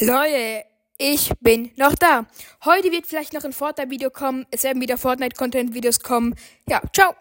Leute, ich bin noch da. Heute wird vielleicht noch ein Fortnite-Video kommen. Es werden wieder Fortnite-Content-Videos kommen. Ja, ciao.